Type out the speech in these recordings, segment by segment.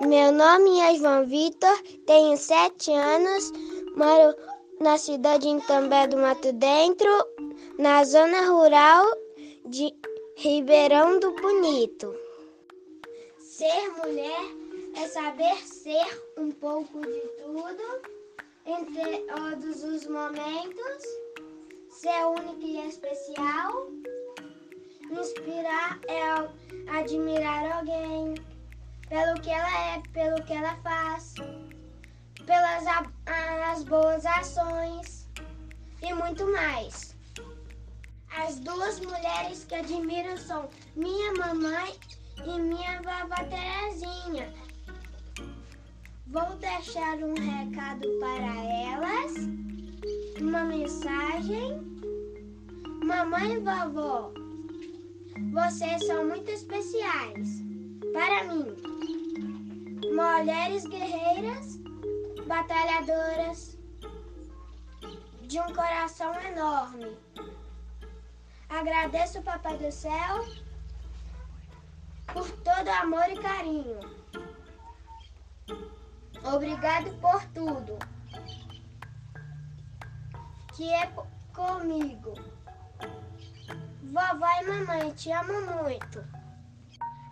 Meu nome é João Vitor, tenho sete anos, moro na cidade de Itambé do Mato Dentro, na zona rural de Ribeirão do Bonito. Ser mulher é saber ser um pouco de tudo, entre todos os momentos, ser única e especial. Inspirar é admirar alguém pelo que ela é, pelo que ela faz, pelas as boas ações e muito mais. As duas mulheres que admiro são minha mamãe e minha vovó Terezinha. Vou deixar um recado para elas, uma mensagem. Mamãe e vovó, vocês são muito especiais para. Mulheres guerreiras, batalhadoras, de um coração enorme. Agradeço, Papai do Céu, por todo amor e carinho. Obrigado por tudo que é comigo. Vovó e mamãe, te amo muito.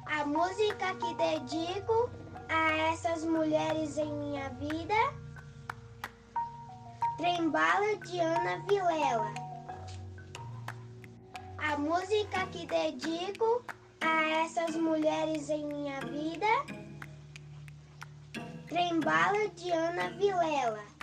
A música que dedico a essas mulheres em minha vida, Trembala de Ana Vilela. A música que dedico a essas mulheres em minha vida, Trembala de Ana Vilela.